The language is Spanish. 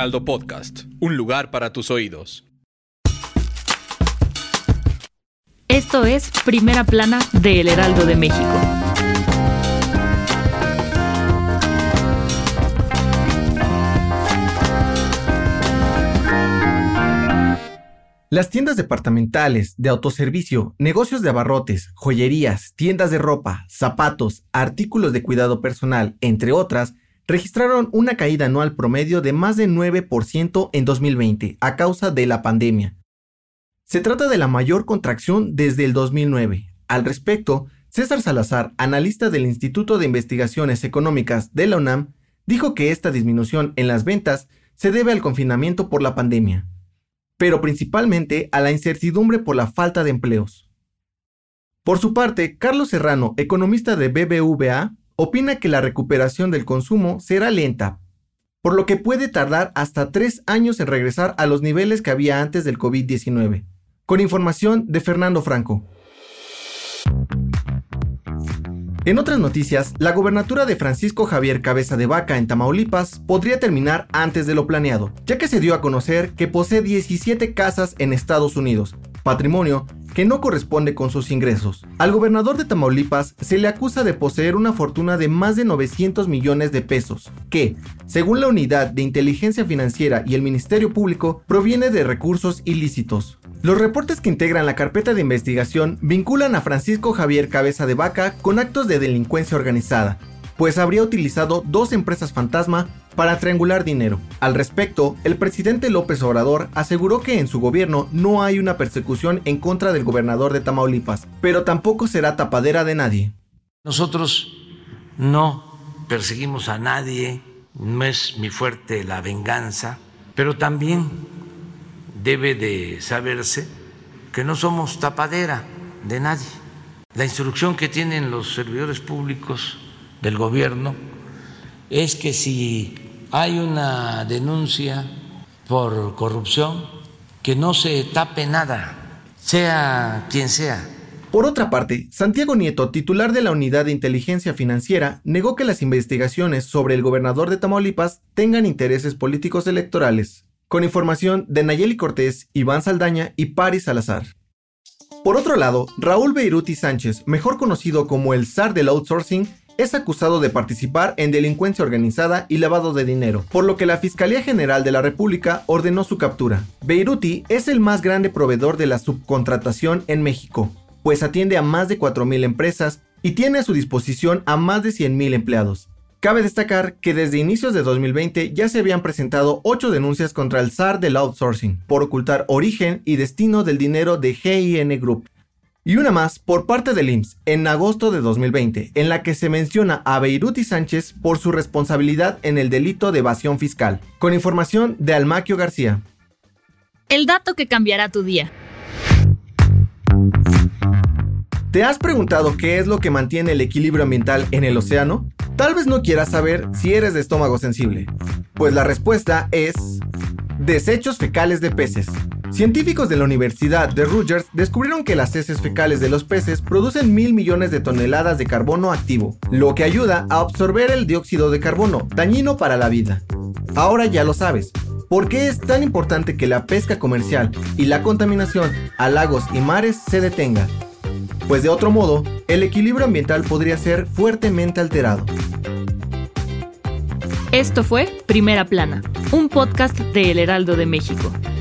Heraldo Podcast, un lugar para tus oídos. Esto es Primera Plana de El Heraldo de México. Las tiendas departamentales, de autoservicio, negocios de abarrotes, joyerías, tiendas de ropa, zapatos, artículos de cuidado personal, entre otras, registraron una caída anual promedio de más de 9% en 2020 a causa de la pandemia. Se trata de la mayor contracción desde el 2009. Al respecto, César Salazar, analista del Instituto de Investigaciones Económicas de la UNAM, dijo que esta disminución en las ventas se debe al confinamiento por la pandemia pero principalmente a la incertidumbre por la falta de empleos. Por su parte, Carlos Serrano, economista de BBVA, opina que la recuperación del consumo será lenta, por lo que puede tardar hasta tres años en regresar a los niveles que había antes del COVID-19. Con información de Fernando Franco. En otras noticias, la gobernatura de Francisco Javier Cabeza de Vaca en Tamaulipas podría terminar antes de lo planeado, ya que se dio a conocer que posee 17 casas en Estados Unidos, patrimonio que no corresponde con sus ingresos. Al gobernador de Tamaulipas se le acusa de poseer una fortuna de más de 900 millones de pesos, que, según la Unidad de Inteligencia Financiera y el Ministerio Público, proviene de recursos ilícitos. Los reportes que integran la carpeta de investigación vinculan a Francisco Javier Cabeza de Vaca con actos de delincuencia organizada, pues habría utilizado dos empresas fantasma para triangular dinero. Al respecto, el presidente López Obrador aseguró que en su gobierno no hay una persecución en contra del gobernador de Tamaulipas, pero tampoco será tapadera de nadie. Nosotros no perseguimos a nadie, no es mi fuerte la venganza, pero también debe de saberse que no somos tapadera de nadie. La instrucción que tienen los servidores públicos del gobierno es que si hay una denuncia por corrupción, que no se tape nada, sea quien sea. Por otra parte, Santiago Nieto, titular de la Unidad de Inteligencia Financiera, negó que las investigaciones sobre el gobernador de Tamaulipas tengan intereses políticos electorales con información de Nayeli Cortés, Iván Saldaña y Paris Salazar. Por otro lado, Raúl Beiruti Sánchez, mejor conocido como el zar del outsourcing, es acusado de participar en delincuencia organizada y lavado de dinero, por lo que la Fiscalía General de la República ordenó su captura. Beiruti es el más grande proveedor de la subcontratación en México, pues atiende a más de 4.000 empresas y tiene a su disposición a más de 100.000 empleados. Cabe destacar que desde inicios de 2020 ya se habían presentado ocho denuncias contra el SAR del outsourcing por ocultar origen y destino del dinero de GIN Group. Y una más por parte del IMSS en agosto de 2020, en la que se menciona a Beiruti Sánchez por su responsabilidad en el delito de evasión fiscal. Con información de Almaquio García. El dato que cambiará tu día. ¿Te has preguntado qué es lo que mantiene el equilibrio ambiental en el océano? Tal vez no quieras saber si eres de estómago sensible. Pues la respuesta es desechos fecales de peces. Científicos de la Universidad de Rutgers descubrieron que las heces fecales de los peces producen mil millones de toneladas de carbono activo, lo que ayuda a absorber el dióxido de carbono, dañino para la vida. Ahora ya lo sabes. ¿Por qué es tan importante que la pesca comercial y la contaminación a lagos y mares se detenga? pues de otro modo, el equilibrio ambiental podría ser fuertemente alterado. Esto fue Primera Plana, un podcast de El Heraldo de México.